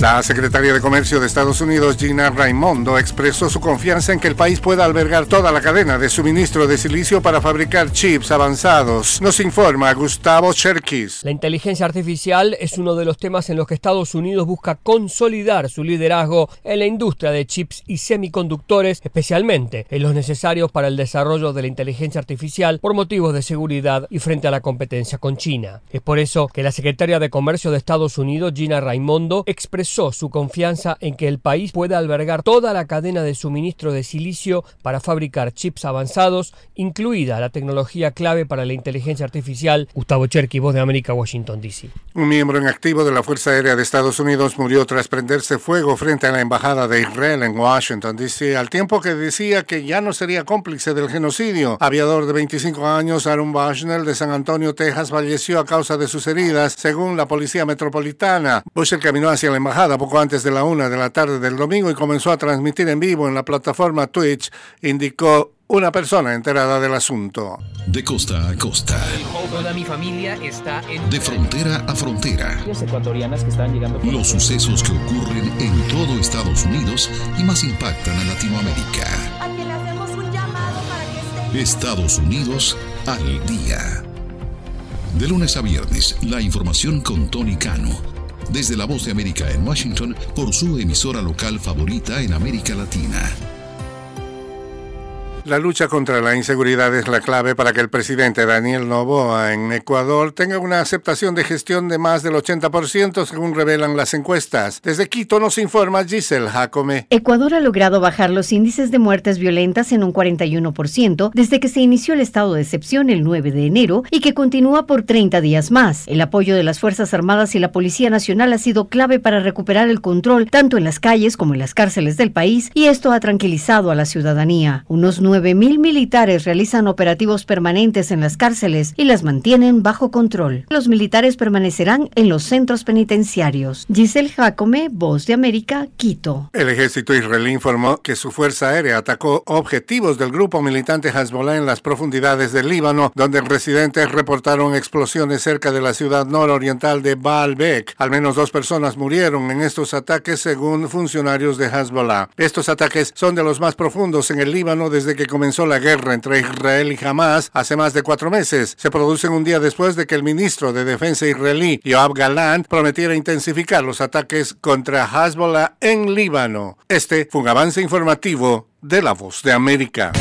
La secretaria de Comercio de Estados Unidos, Gina Raimondo, expresó su confianza en que el país pueda albergar toda la cadena de suministro de silicio para fabricar chips avanzados. Nos informa Gustavo Cherkis. La inteligencia artificial es uno de los temas en los que Estados Unidos busca consolidar su liderazgo en la industria de chips y semiconductores, especialmente en los necesarios para el desarrollo de la inteligencia artificial por motivos de seguridad y frente a la competencia con China. Es por eso que la secretaria de Comercio de Estados Unidos, Gina Raimondo, expresó su confianza en que el país pueda albergar toda la cadena de suministro de silicio para fabricar chips avanzados, incluida la tecnología clave para la inteligencia artificial. Gustavo Cherky, Voz de América, Washington, D.C. Un miembro en activo de la Fuerza Aérea de Estados Unidos murió tras prenderse fuego frente a la Embajada de Israel en Washington, D.C., al tiempo que decía que ya no sería cómplice del genocidio. Aviador de 25 años, Aaron Bushnell, de San Antonio, Texas, falleció a causa de sus heridas, según la Policía Metropolitana. Bushnell caminó hacia la embajada poco antes de la una de la tarde del domingo y comenzó a transmitir en vivo en la plataforma Twitch, indicó una persona enterada del asunto. De costa a costa. Toda mi familia está en... De frontera a frontera. ecuatorianas que están llegando... Los sucesos que ocurren en todo Estados Unidos y más impactan a Latinoamérica. Aquí le hacemos un llamado para que esté... Estados Unidos al día. De lunes a viernes, la información con Tony Cano desde la voz de América en Washington por su emisora local favorita en América Latina. La lucha contra la inseguridad es la clave para que el presidente Daniel Noboa en Ecuador tenga una aceptación de gestión de más del 80% según revelan las encuestas. Desde Quito nos informa Giselle Jacome. Ecuador ha logrado bajar los índices de muertes violentas en un 41% desde que se inició el estado de excepción el 9 de enero y que continúa por 30 días más. El apoyo de las Fuerzas Armadas y la Policía Nacional ha sido clave para recuperar el control tanto en las calles como en las cárceles del país y esto ha tranquilizado a la ciudadanía. Unos 9.000 militares realizan operativos permanentes en las cárceles y las mantienen bajo control. Los militares permanecerán en los centros penitenciarios. Giselle Jacome, Voz de América, Quito. El ejército israelí informó que su fuerza aérea atacó objetivos del grupo militante Hezbollah en las profundidades del Líbano, donde residentes reportaron explosiones cerca de la ciudad nororiental de Baalbek. Al menos dos personas murieron en estos ataques según funcionarios de Hezbollah. Estos ataques son de los más profundos en el Líbano desde que comenzó la guerra entre Israel y Hamas hace más de cuatro meses. Se producen un día después de que el ministro de Defensa israelí, Yoav Galant, prometiera intensificar los ataques contra Hezbollah en Líbano. Este fue un avance informativo de La Voz de América.